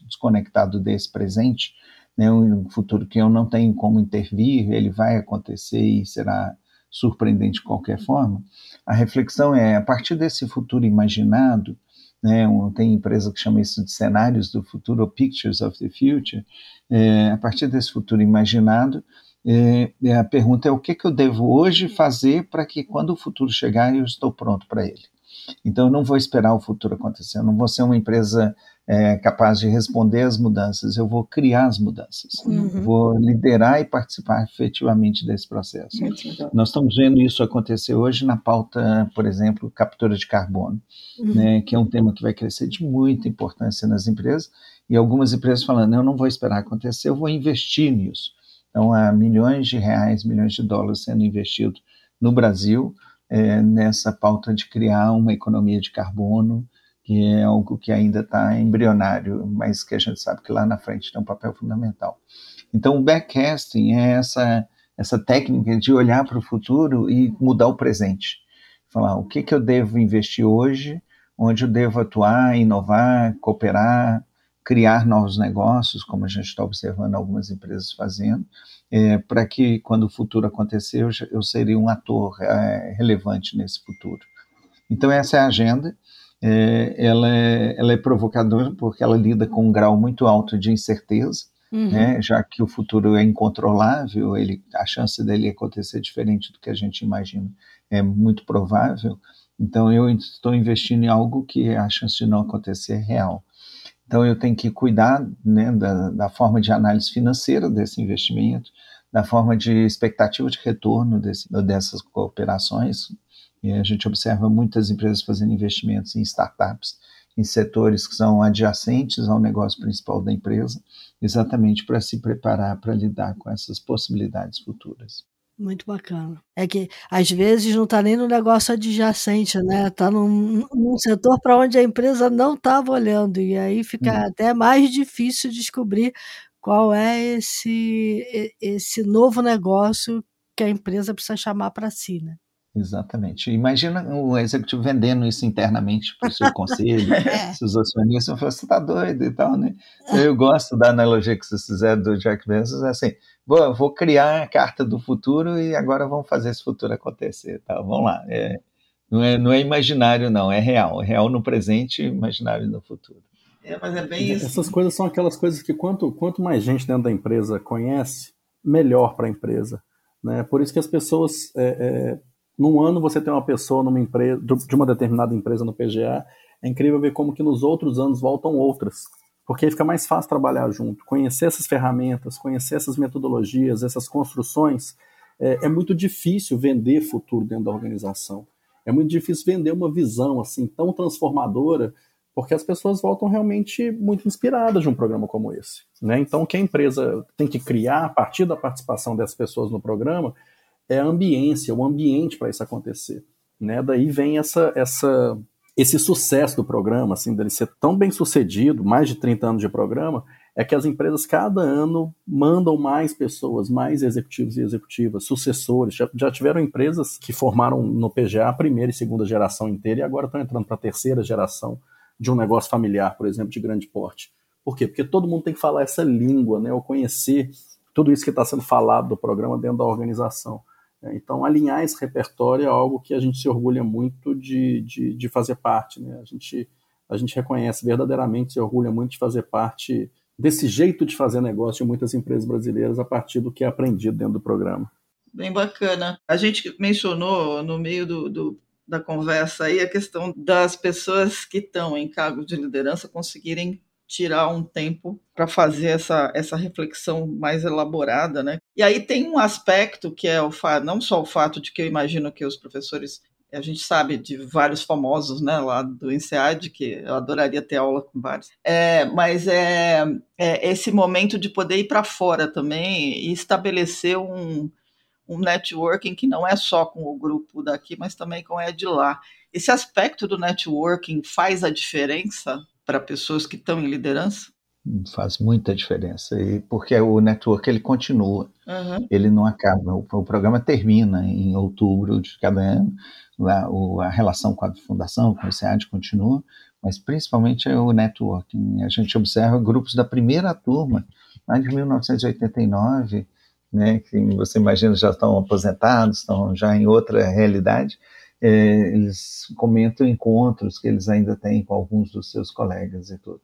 desconectado desse presente, né, um futuro que eu não tenho como intervir, ele vai acontecer e será surpreendente de qualquer forma, a reflexão é, a partir desse futuro imaginado, né, um, tem empresa que chama isso de cenários do futuro, ou pictures of the future, é, a partir desse futuro imaginado, é, é, a pergunta é o que, que eu devo hoje fazer para que quando o futuro chegar eu estou pronto para ele. Então eu não vou esperar o futuro acontecer, eu não vou ser uma empresa é, capaz de responder às mudanças, eu vou criar as mudanças, uhum. vou liderar e participar efetivamente desse processo. Nós estamos vendo isso acontecer hoje na pauta, por exemplo, captura de carbono, uhum. né, que é um tema que vai crescer de muita importância nas empresas, e algumas empresas falando, eu não vou esperar acontecer, eu vou investir nisso. Então, há milhões de reais, milhões de dólares sendo investidos no Brasil é, nessa pauta de criar uma economia de carbono, que é algo que ainda está embrionário, mas que a gente sabe que lá na frente tem um papel fundamental. Então, o backcasting é essa, essa técnica de olhar para o futuro e mudar o presente. Falar o que, que eu devo investir hoje, onde eu devo atuar, inovar, cooperar, criar novos negócios, como a gente está observando algumas empresas fazendo, é, para que quando o futuro acontecer eu, eu seria um ator é, relevante nesse futuro. Então essa é a agenda é, ela, é, ela é provocadora porque ela lida com um grau muito alto de incerteza, uhum. né, já que o futuro é incontrolável, ele, a chance dele acontecer diferente do que a gente imagina é muito provável. Então eu estou investindo em algo que a chance de não acontecer é real. Então eu tenho que cuidar né, da, da forma de análise financeira desse investimento, da forma de expectativa de retorno desse, dessas cooperações, e a gente observa muitas empresas fazendo investimentos em startups, em setores que são adjacentes ao negócio principal da empresa, exatamente para se preparar para lidar com essas possibilidades futuras. Muito bacana. É que às vezes não está nem no negócio adjacente, né? Está num, num, setor para onde a empresa não estava olhando, e aí fica hum. até mais difícil descobrir qual é esse, esse novo negócio que a empresa precisa chamar para si, né? Exatamente. Imagina o executivo vendendo isso internamente para o seu conselho, é. seus acionistas, falam, você está doido e tal, né? Eu gosto da analogia que vocês fizeram do Jack Bezos, é assim, vou, vou criar a carta do futuro e agora vamos fazer esse futuro acontecer, tá? Vamos lá. É, não, é, não é imaginário, não, é real. É real no presente e imaginário no futuro. É, mas é bem isso. Essas coisas são aquelas coisas que quanto, quanto mais gente dentro da empresa conhece, melhor para a empresa. Né? Por isso que as pessoas é, é num ano você tem uma pessoa numa empresa, de uma determinada empresa no PGA, é incrível ver como que nos outros anos voltam outras. Porque aí fica mais fácil trabalhar junto, conhecer essas ferramentas, conhecer essas metodologias, essas construções. É, é muito difícil vender futuro dentro da organização. É muito difícil vender uma visão assim tão transformadora, porque as pessoas voltam realmente muito inspiradas de um programa como esse. Né? Então, o que a empresa tem que criar a partir da participação dessas pessoas no programa é a ambiência, o ambiente para isso acontecer. Né? Daí vem essa, essa, esse sucesso do programa, assim, dele ser tão bem sucedido, mais de 30 anos de programa, é que as empresas cada ano mandam mais pessoas, mais executivos e executivas, sucessores. Já, já tiveram empresas que formaram no PGA a primeira e segunda geração inteira e agora estão entrando para a terceira geração de um negócio familiar, por exemplo, de grande porte. Por quê? Porque todo mundo tem que falar essa língua, né, ou conhecer tudo isso que está sendo falado do programa dentro da organização. É, então, alinhar esse repertório é algo que a gente se orgulha muito de, de, de fazer parte. Né? A gente a gente reconhece verdadeiramente e orgulha muito de fazer parte desse jeito de fazer negócio de muitas empresas brasileiras a partir do que é aprendido dentro do programa. Bem bacana. A gente mencionou no meio do, do da conversa aí a questão das pessoas que estão em cargos de liderança conseguirem tirar um tempo para fazer essa, essa reflexão mais elaborada, né? E aí tem um aspecto que é o não só o fato de que eu imagino que os professores, a gente sabe de vários famosos, né, lá do INSEAD, que eu adoraria ter aula com vários, é, mas é, é esse momento de poder ir para fora também e estabelecer um, um networking que não é só com o grupo daqui, mas também com o de lá. Esse aspecto do networking faz a diferença para pessoas que estão em liderança? Faz muita diferença, e porque o network ele continua, uhum. ele não acaba. O, o, programa termina em outubro de cada ano, a, a relação com a fundação, com o SEAD continua, mas principalmente é o networking. A gente observa grupos da primeira turma, lá de 1989, né, que você imagina já estão aposentados, estão já em outra realidade, é, eles comentam encontros que eles ainda têm com alguns dos seus colegas e tudo.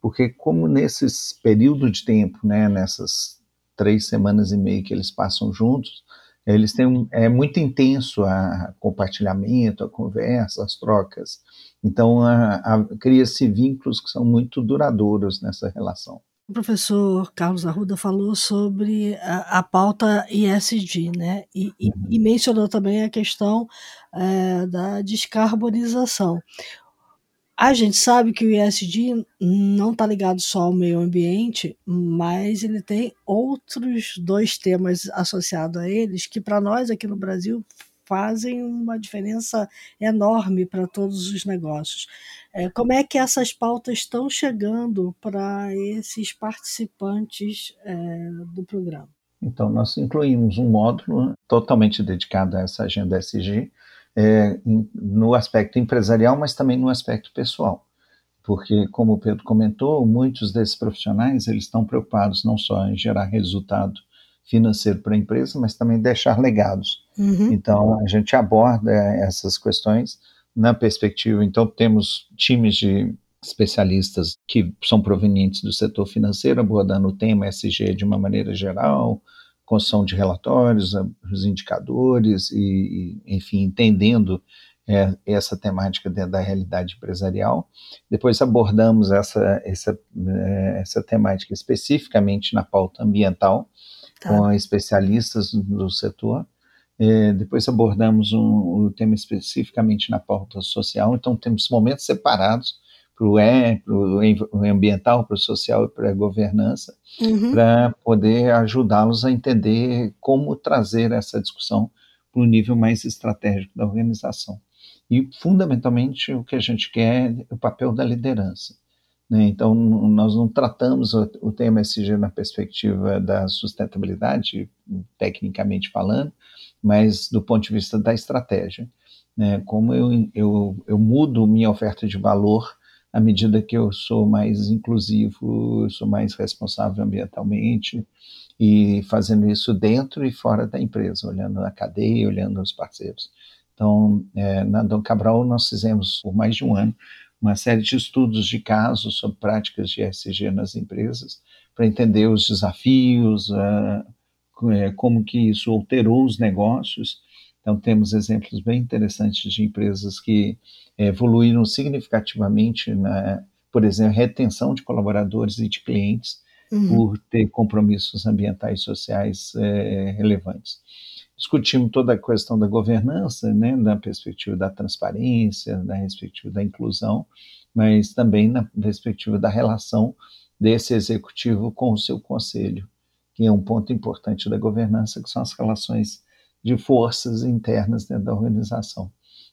Porque como nesses período de tempo, né, nessas três semanas e meia que eles passam juntos, eles têm um, é muito intenso a compartilhamento, a conversa, as trocas. Então cria-se vínculos que são muito duradouros nessa relação. O professor Carlos Arruda falou sobre a, a pauta ISD, né? E, e, uhum. e, mencionou também a questão é, da descarbonização. A gente sabe que o ISD não está ligado só ao meio ambiente, mas ele tem outros dois temas associados a eles que, para nós aqui no Brasil, fazem uma diferença enorme para todos os negócios. É, como é que essas pautas estão chegando para esses participantes é, do programa? Então, nós incluímos um módulo totalmente dedicado a essa agenda SG, é, no aspecto empresarial, mas também no aspecto pessoal. Porque, como o Pedro comentou, muitos desses profissionais eles estão preocupados não só em gerar resultado financeiro para a empresa, mas também deixar legados. Uhum. Então, a gente aborda essas questões na perspectiva. Então, temos times de especialistas que são provenientes do setor financeiro, abordando o tema SG de uma maneira geral, construção de relatórios, os indicadores e, e enfim, entendendo é, essa temática dentro da realidade empresarial. Depois abordamos essa, essa, é, essa temática especificamente na pauta ambiental, tá. com especialistas do setor. É, depois abordamos um, o tema especificamente na pauta social, então temos momentos separados para o E, para o ambiental, para o social e para a governança, uhum. para poder ajudá-los a entender como trazer essa discussão para o nível mais estratégico da organização. E, fundamentalmente, o que a gente quer é o papel da liderança. Né? Então, nós não tratamos o, tema SG na perspectiva da sustentabilidade, tecnicamente falando, mas do ponto de vista da estratégia. Né? Como eu, eu, eu mudo minha oferta de valor à medida que eu sou mais inclusivo, sou mais responsável ambientalmente, e fazendo isso dentro e fora da empresa, olhando a cadeia, olhando os parceiros. Então, é, na Dom Cabral, nós fizemos por mais de um ano uma série de estudos de casos sobre práticas de ESG nas empresas, para entender os desafios, uh, como que isso alterou os negócios. Então, temos exemplos bem interessantes de empresas que evoluíram significativamente na, por exemplo, retenção de colaboradores e de clientes uhum. por ter compromissos ambientais e sociais é, relevantes discutimos toda a questão da governança, né, na perspectiva da transparência, na perspectiva da inclusão, mas também na perspectiva da relação desse executivo com o seu conselho, que é um ponto importante da governança, que são as relações de forças internas dentro da organização.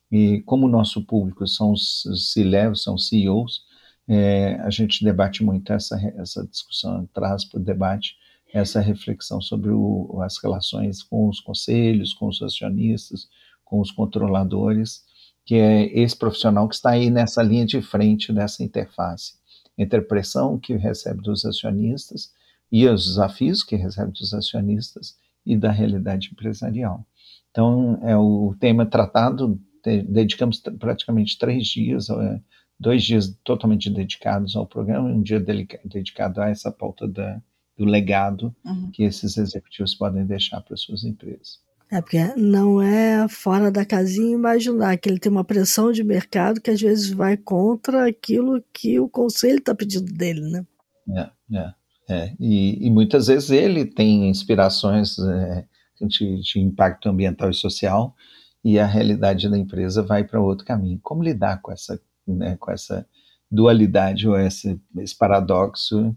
E como o nosso público são os C-levels, são CEOs, é, a gente debate muito essa, essa discussão, traz para o debate essa reflexão sobre o, as relações com os conselhos, com os acionistas, com os controladores, que é esse profissional que está aí nessa linha de frente dessa interface entre a pressão que recebe dos acionistas e os desafios que recebe dos acionistas e da realidade empresarial. Então, é o tema tratado, dedicamos praticamente três dias é, dois dias totalmente dedicados ao programa, um dia dedicado a essa pauta da, do legado uhum. que esses executivos podem deixar para suas empresas. É, porque não é fora da casinha imaginar que ele tem uma pressão de mercado que às vezes vai contra aquilo que o conselho está pedindo dele, né? É, é, é. E, e, muitas vezes ele tem inspirações é, de, de impacto ambiental e social e a realidade da empresa vai para outro caminho. Como lidar com essa, né, com essa dualidade ou esse, esse paradoxo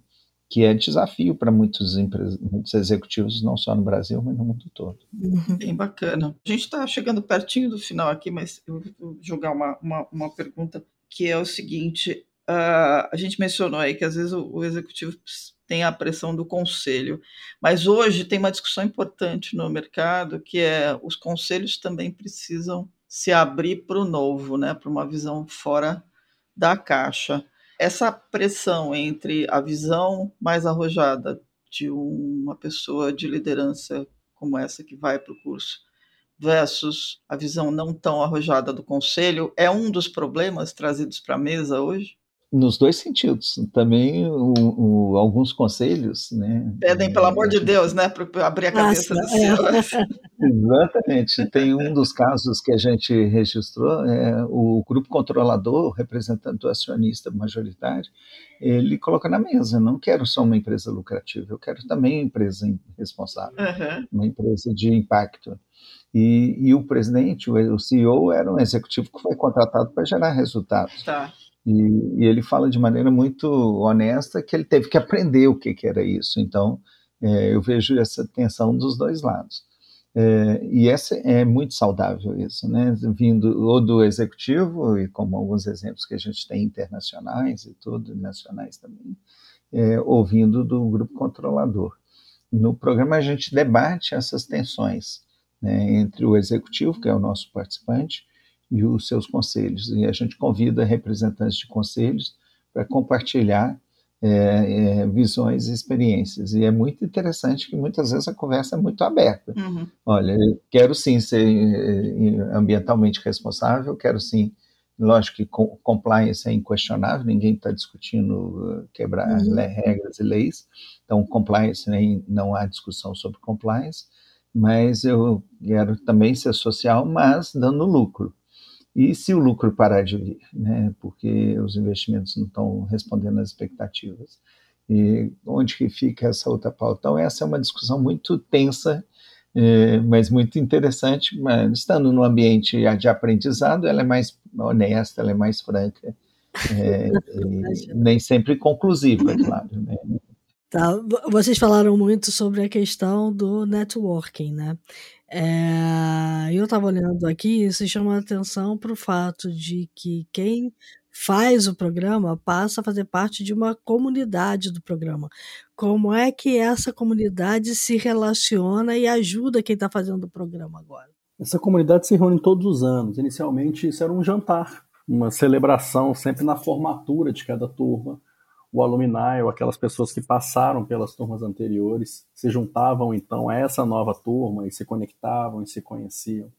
que é desafio para muitos, muitos executivos, não só no Brasil, mas no mundo todo. Uhum. Bem bacana. A gente está chegando pertinho do final aqui, mas eu vou jogar uma, uma, uma pergunta que é o seguinte: uh, a gente mencionou aí que às vezes o, o, executivo tem a pressão do conselho, mas hoje tem uma discussão importante no mercado que é os conselhos também precisam se abrir para o novo, né, para uma visão fora da caixa essa pressão entre a visão mais arrojada de uma pessoa de liderança como essa que vai para o curso versus a visão não tão arrojada do conselho é um dos problemas trazidos para a mesa hoje? Nos dois sentidos. Também o, o, alguns conselhos, né? Pedem, pelo amor de Deus, né? Para abrir a cabeça Nossa, dos é. Exatamente. Tem um dos casos que a gente registrou, é, o grupo controlador, representante do acionista majoritário, ele coloca na mesa, não quero só uma empresa lucrativa, eu quero também uma empresa responsável, uhum. uma empresa de impacto. E, e o presidente, o, o CEO, era um executivo que foi contratado para gerar resultados. Tá. E, e, ele fala de maneira muito honesta que ele teve que aprender o que, que era isso. Então, é, eu vejo essa tensão dos dois lados. É, e essa é muito saudável isso, né? Vindo ou do executivo, e como alguns exemplos que a gente tem internacionais e tudo, nacionais também, é, ouvindo do grupo controlador. No programa a gente debate essas tensões né, entre o executivo, que é o nosso participante, e os seus conselhos. E a gente convida representantes de conselhos para compartilhar é, é, visões e experiências. E é muito interessante que muitas vezes a conversa é muito aberta. Uhum. Olha, quero sim ser é, ambientalmente responsável, quero sim. Lógico que compliance é inquestionável, ninguém está discutindo uh, quebrar uhum. regras e leis, então compliance né, não há discussão sobre compliance, mas eu quero também ser social, mas dando lucro. E se o lucro parar de vir, né, porque os investimentos não estão respondendo às expectativas? E onde que fica essa outra pauta? Então, essa é uma discussão muito tensa, é, mas muito interessante. Mas, estando no ambiente de aprendizado, ela é mais honesta, ela é mais franca, é, nem sempre conclusiva, é claro. Né? Tá. Vocês falaram muito sobre a questão do networking, né? É, eu estava olhando aqui e se chama a atenção para o fato de que quem faz o programa passa a fazer parte de uma comunidade do programa. Como é que essa comunidade se relaciona e ajuda quem está fazendo o programa agora? Essa comunidade se reúne todos os anos. Inicialmente, isso era um jantar, uma celebração sempre na formatura de cada turma o alumni ou aquelas pessoas que passaram pelas turmas anteriores se juntavam então a essa nova turma e se conectavam e se conheciam.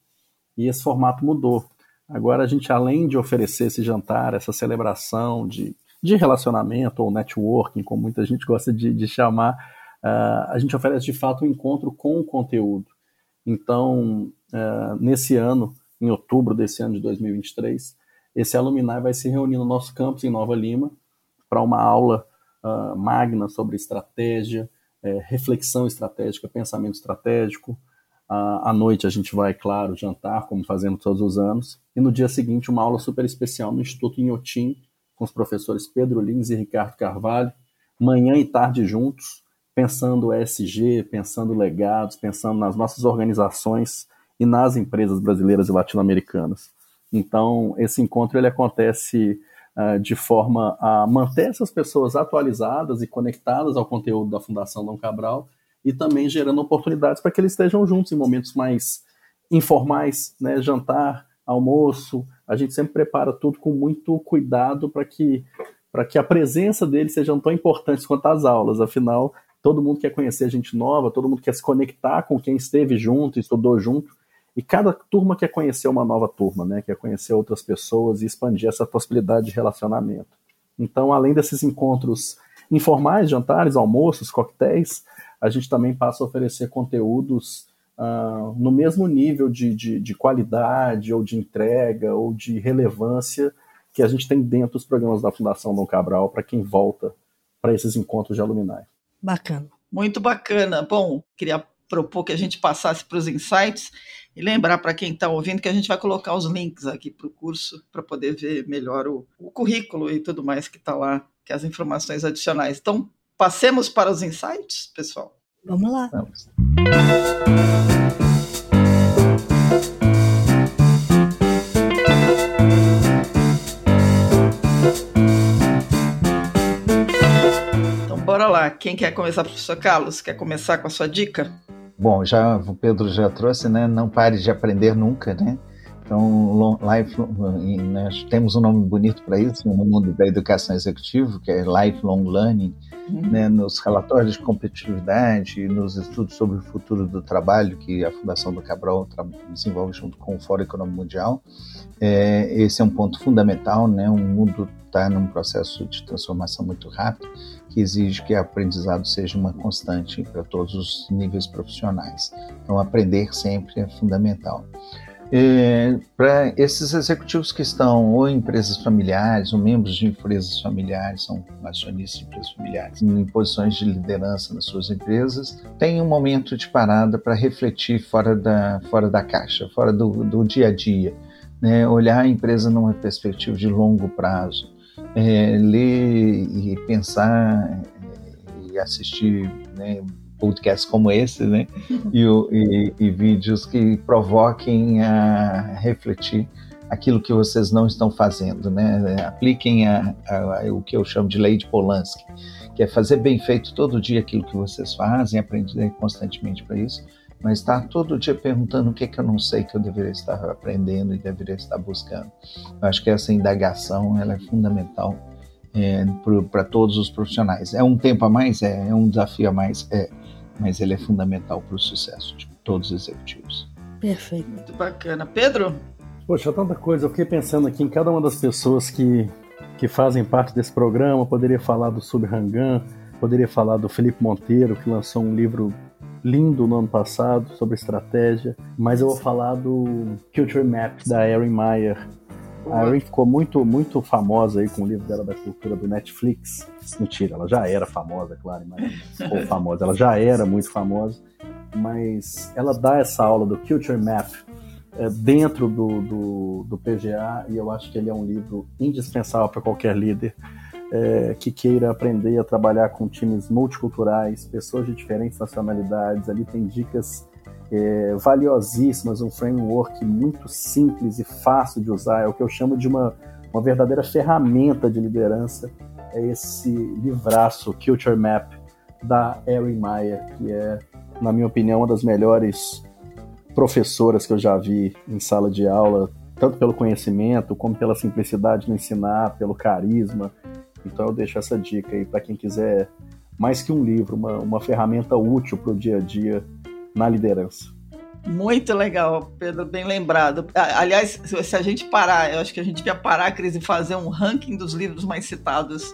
E esse formato mudou. Agora a gente, além de oferecer esse jantar, essa celebração de, de relacionamento ou networking, como muita gente gosta de, de chamar, uh, a gente oferece de fato um encontro com o conteúdo. Então, uh, nesse ano, em outubro desse ano de 2023, esse alumni vai se reunir no nosso campus em Nova Lima, para uma aula uh, magna sobre estratégia, é, reflexão estratégica, pensamento estratégico. Uh, à noite a gente vai, claro, jantar, como fazemos todos os anos. E no dia seguinte, uma aula super especial no Instituto Inhotim, com os professores Pedro Lins e Ricardo Carvalho, manhã e tarde juntos, pensando ESG, pensando legados, pensando nas nossas organizações e nas empresas brasileiras e latino-americanas. Então, esse encontro ele acontece uh, de forma a manter essas pessoas atualizadas e conectadas ao conteúdo da Fundação Dom Cabral e também gerando oportunidades para que eles estejam juntos em momentos mais informais, né, jantar, almoço. A gente sempre prepara tudo com muito cuidado para que para que a presença deles seja tão importante quanto as aulas. Afinal, todo mundo quer conhecer gente nova, todo mundo quer se conectar com quem esteve junto, estudou junto. E cada turma quer conhecer uma nova turma, né? Quer conhecer outras pessoas e expandir essa possibilidade de relacionamento. Então, além desses encontros informais, jantares, almoços, coquetéis, a gente também passa a oferecer conteúdos uh, no mesmo nível de, de, de, qualidade, ou de entrega, ou de relevância que a gente tem dentro dos programas da Fundação Dom Cabral para quem volta para esses encontros de alumni. Bacana. Muito bacana. Bom, queria propor que a gente passasse para os insights e lembrar para quem está ouvindo que a gente vai colocar os links aqui para o curso para poder ver melhor o, o currículo e tudo mais que está lá, que é as informações adicionais. Então, passemos para os insights, pessoal. Vamos lá. Vamos. Então, bora lá. Quem quer começar, professor Carlos? Quer começar com a sua dica? Bom, já o Pedro já trouxe, né? Não pare de aprender nunca, né? Então, life, nós temos um nome bonito para isso no mundo da educação executiva, que é Lifelong Learning, uhum. né, nos relatórios de competitividade, nos estudos sobre o futuro do trabalho que a Fundação do Cabral desenvolve junto com o Fórum Econômico Mundial. É, esse é um ponto fundamental, né? O mundo está num processo de transformação muito rápido que exige que o aprendizado seja uma constante para todos os níveis profissionais. Então, aprender sempre é fundamental. É, para esses executivos que estão ou em empresas familiares ou membros de empresas familiares, são acionistas de empresas familiares, em posições de liderança nas suas empresas, tem um momento de parada para refletir fora da, fora da caixa, fora do, do dia a dia. Né? Olhar a empresa numa perspectiva de longo prazo, é, ler e pensar e assistir né, podcasts como esse, né? e, e, e, vídeos que provoquem a refletir aquilo que vocês não estão fazendo, né? Apliquem a, a, a, o que eu chamo de lei de Polanski, que é fazer bem feito todo dia aquilo que vocês fazem, aprender constantemente para isso, mas estar tá todo dia perguntando o que, é que eu não sei que eu deveria estar aprendendo e deveria estar buscando. Eu acho que essa indagação ela é fundamental é, para todos os profissionais. É um tempo a mais? É. É um desafio a mais? É mas ele é fundamental para o sucesso de todos os executivos. Perfeito. Muito bacana. Pedro? Poxa, tanta coisa. Eu fiquei pensando aqui em cada uma das pessoas que, que fazem parte desse programa. Poderia falar do Subrangan, poderia falar do Felipe Monteiro, que lançou um livro lindo no ano passado sobre estratégia, mas eu vou falar do Culture Map da Erin Meyer, a Erin ficou muito, muito famosa aí com o livro dela da cultura do Netflix. Mentira, ela já era famosa, claro, mas ficou famosa. Ela já era muito famosa, mas ela dá essa aula do Culture Map é, dentro do, do, do, PGA e eu acho que ele é um livro indispensável para qualquer líder é, que queira aprender a trabalhar com times multiculturais, pessoas de diferentes nacionalidades. Ali tem dicas é, valiosíssimas, um framework muito simples e fácil de usar, é o que eu chamo de uma, uma verdadeira ferramenta de liderança, é esse livraço Culture Map da Erin Meyer, que é, na minha opinião, uma das melhores professoras que eu já vi em sala de aula, tanto pelo conhecimento, como pela simplicidade no ensinar, pelo carisma. Então eu deixo essa dica aí para quem quiser, mais que um livro, uma, uma ferramenta útil para o dia a dia na liderança. Muito legal, Pedro, bem lembrado. Aliás, se a gente parar, eu acho que a gente devia parar, Cris, e fazer um ranking dos livros mais citados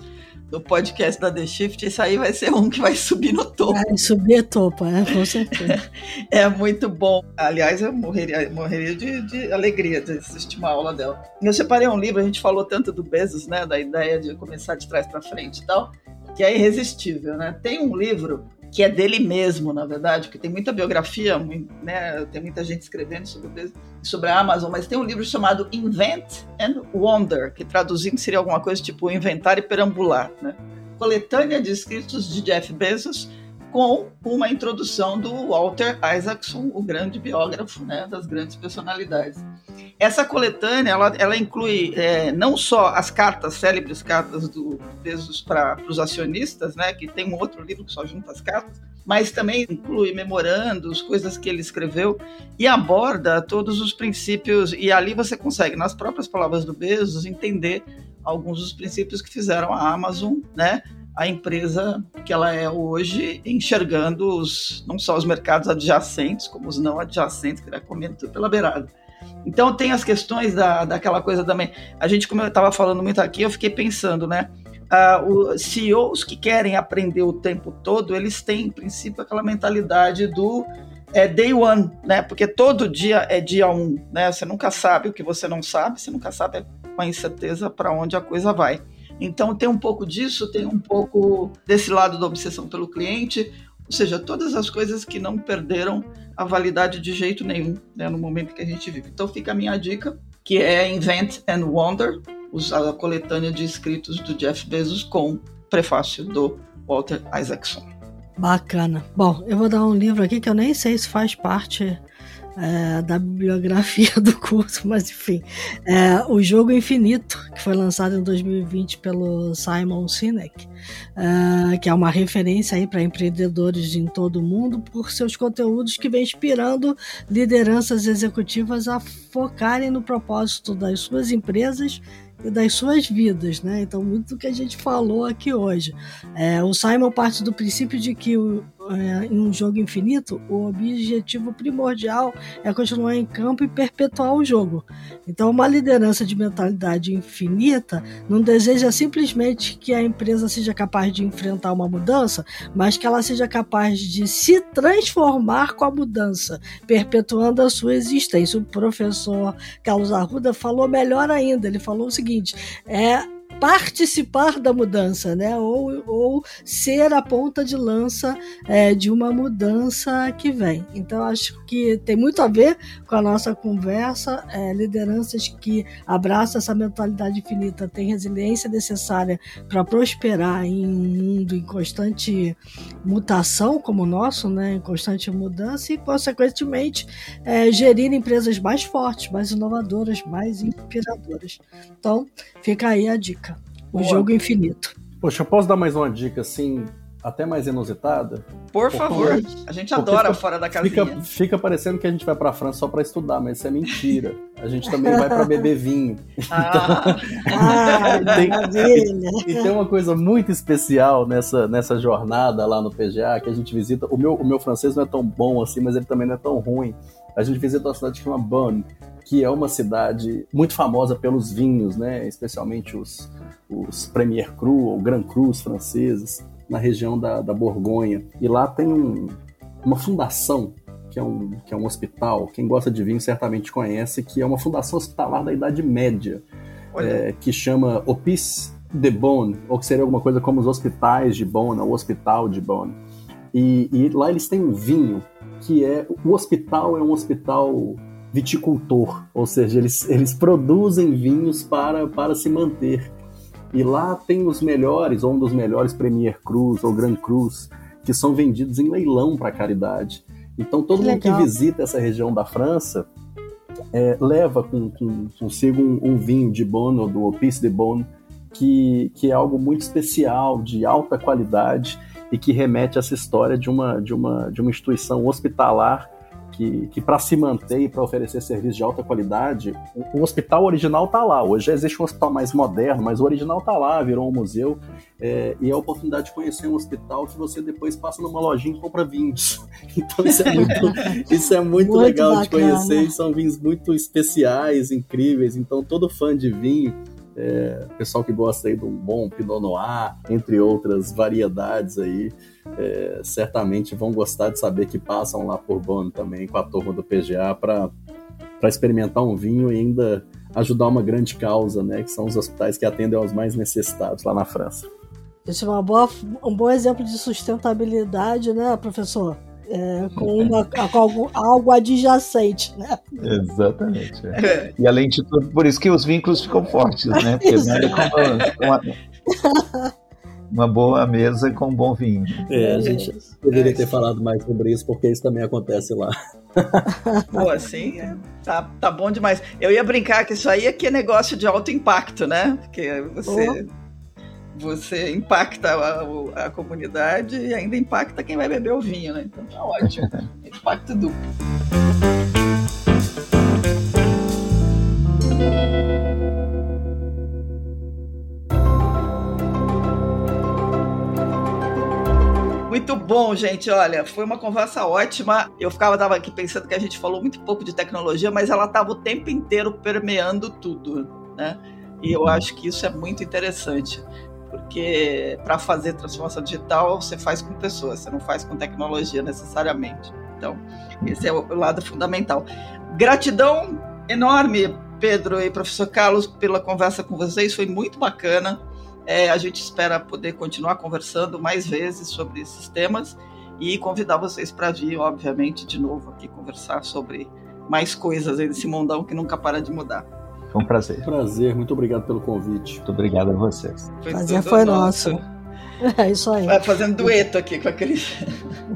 do podcast da The Shift, esse aí vai ser um que vai subir no topo. Vai subir topo, é, com certeza. é muito bom. Aliás, eu morreria, morreria de, de, alegria de assistir uma aula dela. Eu separei um livro, a gente falou tanto do Bezos, né, da ideia de começar de trás para frente e tal, que é irresistível, né? Tem um livro que é dele mesmo, na verdade, porque tem muita biografia, né, tem muita gente escrevendo sobre, sobre a Amazon, mas tem um livro chamado Invent and Wonder, que traduzindo seria alguma coisa tipo Inventar e Perambular, né? Coletânea de escritos de Jeff Bezos com uma introdução do Walter Isaacson, o grande biógrafo né, das grandes personalidades. Essa coletânea ela, ela inclui é, não só as cartas, célebres cartas do Bezos para os acionistas, né, que tem um outro livro que só junta as cartas, mas também inclui memorandos, coisas que ele escreveu e aborda todos os princípios. E ali você consegue, nas próprias palavras do Bezos, entender alguns dos princípios que fizeram a Amazon, né, a empresa que ela é hoje, enxergando os, não só os mercados adjacentes, como os não adjacentes, que ela comentou pela beirada. Então tem as questões da, daquela coisa também. A gente, como eu estava falando muito aqui, eu fiquei pensando, né? Uh, os CEOs que querem aprender o tempo todo, eles têm, em princípio, aquela mentalidade do é, day one, né? Porque todo dia é dia um, né? Você nunca sabe o que você não sabe, você nunca sabe com incerteza para onde a coisa vai. Então tem um pouco disso, tem um pouco desse lado da obsessão pelo cliente, ou seja, todas as coisas que não perderam a validade de jeito nenhum né, no momento que a gente vive. Então fica a minha dica, que é Invent and Wonder, a coletânea de escritos do Jeff Bezos com prefácio do Walter Isaacson. Bacana. Bom, eu vou dar um livro aqui que eu nem sei se faz parte é, da bibliografia do curso, mas enfim. É, o Jogo Infinito, que foi lançado em 2020 pelo Simon Sinek, é, que é uma referência aí para empreendedores em todo o mundo por seus conteúdos que vem inspirando lideranças executivas a focarem no propósito das suas empresas e das suas vidas, né? Então, muito do que a gente falou aqui hoje. É, o Simon parte do princípio de que o, é, em um jogo infinito, o objetivo primordial é continuar em campo e perpetuar o jogo. Então, uma liderança de mentalidade infinita não deseja simplesmente que a empresa seja capaz de enfrentar uma mudança, mas que ela seja capaz de se transformar com a mudança, perpetuando a sua existência. O professor Carlos Arruda falou melhor ainda. Ele falou o seguinte: é participar da mudança, né? Ou, ou ser a ponta de lança é, de uma mudança que vem. Então, acho que tem muito a ver com a nossa conversa. É, lideranças que abraçam essa mentalidade infinita têm resiliência necessária para prosperar em um mundo em constante mutação como o nosso, né? Em constante mudança e, consequentemente, é, gerir empresas mais fortes, mais inovadoras, mais inspiradoras. Então, fica aí a dica. O Boa. jogo infinito. Poxa, eu posso dar mais uma dica assim, até mais inusitada? Por favor, a gente adora fica, fora da casinha. Fica, fica parecendo que a gente vai para a França só para estudar, mas isso é mentira. A gente também vai para beber vinho. Ah, então, ah, tem, e, e, tem uma coisa muito especial nessa, nessa jornada lá no PGA que a gente visita. O meu, o meu francês não é tão bom assim, mas ele também não é tão ruim. A gente visita uma cidade que chama Bonn, que é uma cidade muito famosa pelos vinhos, né? especialmente os, os Premier Cru ou Grand Crus franceses, na região da, da Borgonha. E lá tem um, uma fundação, que é, um, que é um hospital, quem gosta de vinho certamente conhece, que é uma fundação hospitalar da Idade Média, é, que chama Hospice de Bonn, ou que seria alguma coisa como os hospitais de Bonn, ou o Hospital de Bonn. E, e lá eles têm um vinho que é. O hospital é um hospital viticultor, ou seja, eles, eles produzem vinhos para, para se manter. E lá tem os melhores, ou um dos melhores Premier Cruz ou Grand Cruz, que são vendidos em leilão para caridade. Então todo que mundo legal. que visita essa região da França é, leva com, com, consigo um, um, vinho de Bonne ou do Opus de Bonne, que, que é algo muito especial, de alta qualidade e que remete a essa história de uma, de uma, de uma instituição hospitalar que, que para se manter e para oferecer serviços de alta qualidade, o, o hospital original está lá. Hoje existe um hospital mais moderno, mas o original está lá, virou um museu. É, e é a oportunidade de conhecer um hospital que você depois passa numa lojinha e compra vinhos. Então isso é muito, isso é muito, muito legal bacana. de conhecer. E são vinhos muito especiais, incríveis. Então todo fã de vinho é, pessoal que gosta aí de um bom Pinot Noir, entre outras variedades aí, é, certamente vão gostar de saber que passam lá por Bonn também com a turma do PGA para experimentar um vinho e ainda ajudar uma grande causa, né, que são os hospitais que atendem aos mais necessitados lá na França. Isso é uma boa, um bom exemplo de sustentabilidade, né, professor? É, com, uma, com algo, algo, adjacente, né? Exatamente. É. E além de tudo, por isso que os vínculos ficam fortes, né? Porque é como uma, uma, boa mesa com um bom vinho. É, a gente deveria ter falado mais sobre isso, porque isso também acontece lá. Pô, assim, é, tá, tá bom demais. Eu ia brincar que isso aí é que é negócio de alto impacto, né? Porque você... Oh você impacta a, a, comunidade e ainda impacta quem vai beber o vinho, né? Então tá ótimo. Impacto duplo. Muito bom, gente. Olha, foi uma conversa ótima. Eu ficava tava aqui pensando que a gente falou muito pouco de tecnologia, mas ela estava o tempo inteiro permeando tudo, né? E eu acho que isso é muito interessante, porque para fazer transformação digital você faz com pessoas, você não faz com tecnologia necessariamente. Então, esse é o lado fundamental. Gratidão enorme, Pedro e professor Carlos, pela conversa com vocês, foi muito bacana. É, a gente espera poder continuar conversando mais vezes sobre esses temas e convidar vocês para vir, obviamente, de novo aqui conversar sobre mais coisas nesse mundão que nunca para de mudar. Foi um prazer. Prazer, muito obrigado pelo convite. Muito obrigado a vocês. Foi prazer foi nosso. É isso aí. Vai fazendo dueto aqui com a Cris.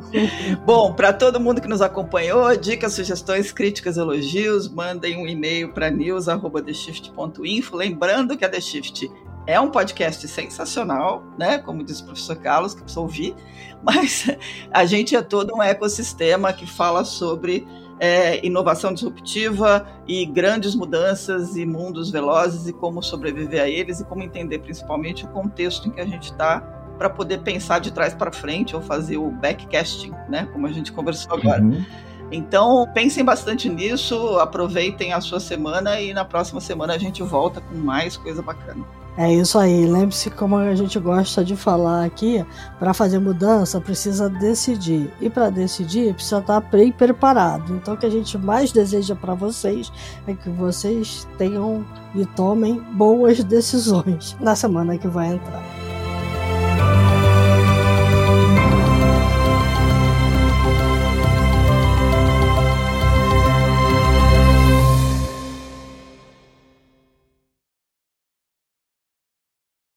Bom, para todo mundo que nos acompanhou, dicas, sugestões, críticas, elogios, mandem um e-mail para news@theshift.info. Lembrando que a The Shift é um podcast sensacional, né? Como diz o professor Carlos, que precisa ouvir, mas a gente é todo um ecossistema que fala sobre é, inovação disruptiva e grandes mudanças e mundos velozes e como sobreviver a eles e como entender principalmente o contexto em que a gente está para poder pensar de trás para frente ou fazer o backcasting, né? Como a gente conversou agora. Uhum. Então, pensem bastante nisso, aproveitem a sua semana e na próxima semana a gente volta com mais coisa bacana. É isso aí. Lembre-se como a gente gosta de falar aqui, para fazer mudança precisa decidir. E para decidir precisa estar bem preparado. Então o que a gente mais deseja para vocês é que vocês tenham e tomem boas decisões na semana que vai entrar.